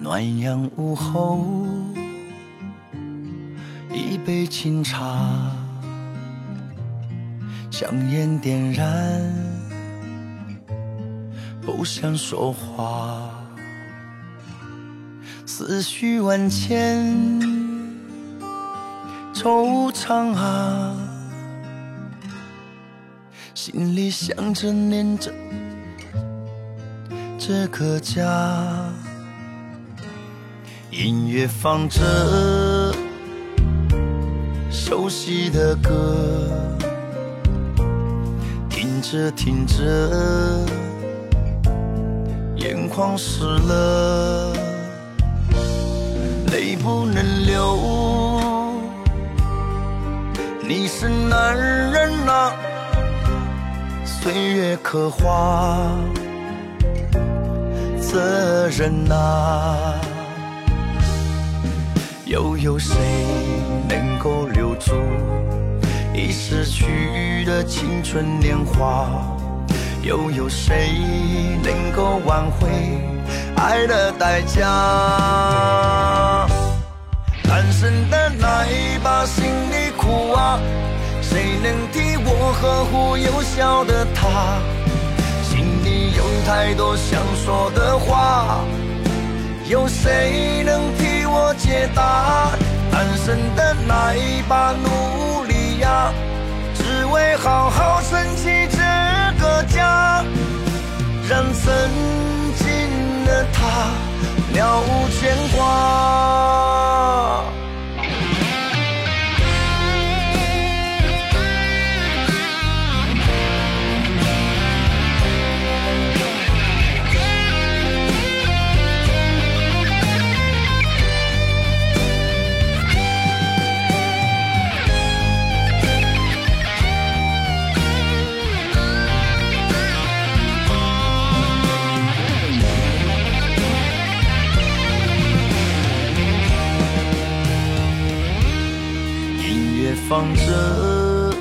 暖阳午后，一杯清茶，香烟点燃，不想说话，思绪万千，惆怅啊，心里想着念着这个家。音乐放着熟悉的歌，听着听着，眼眶湿了，泪不能流。你是男人啊，岁月刻画责任啊。又有谁能够留住已逝去的青春年华？又有谁能够挽回爱的代价？单身的那一把心里苦啊，谁能替我呵护幼小的他？心里有太多想说的话，有谁能替？我单身的来吧努力呀，只为好好放着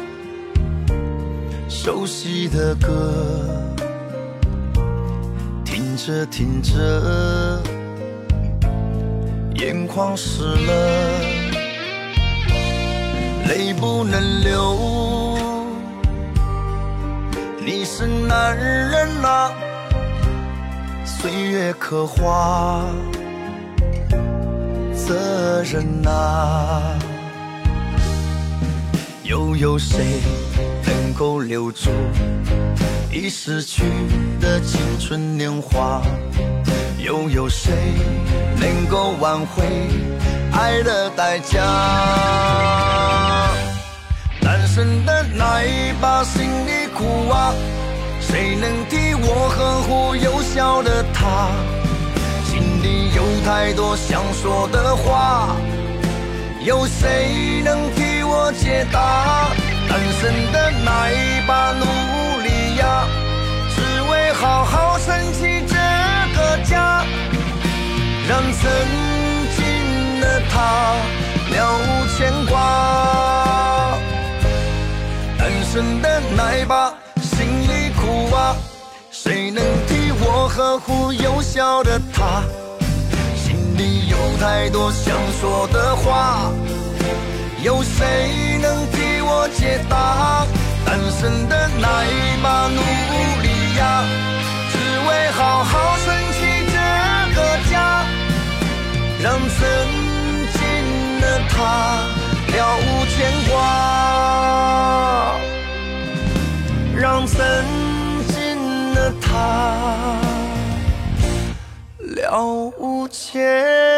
熟悉的歌，听着听着，眼眶湿了，泪不能流。你是男人啊，岁月刻画责任啊。又有谁能够留住已逝去的青春年华？又有谁能够挽回爱的代价？单身的那一把心里苦啊，谁能替我呵护幼小的他？心里有太多想说的话，有谁能替？我解答单身的那一把努力呀，只为好好撑起这个家，让曾经的他了无牵挂。单身的那一把心里苦啊，谁能替我呵护幼小的他？心里有太多想说的话。有谁能替我解答？单身的奶妈努力呀，只为好好撑起这个家，让曾经的他了无牵挂，让曾经的他了无牵。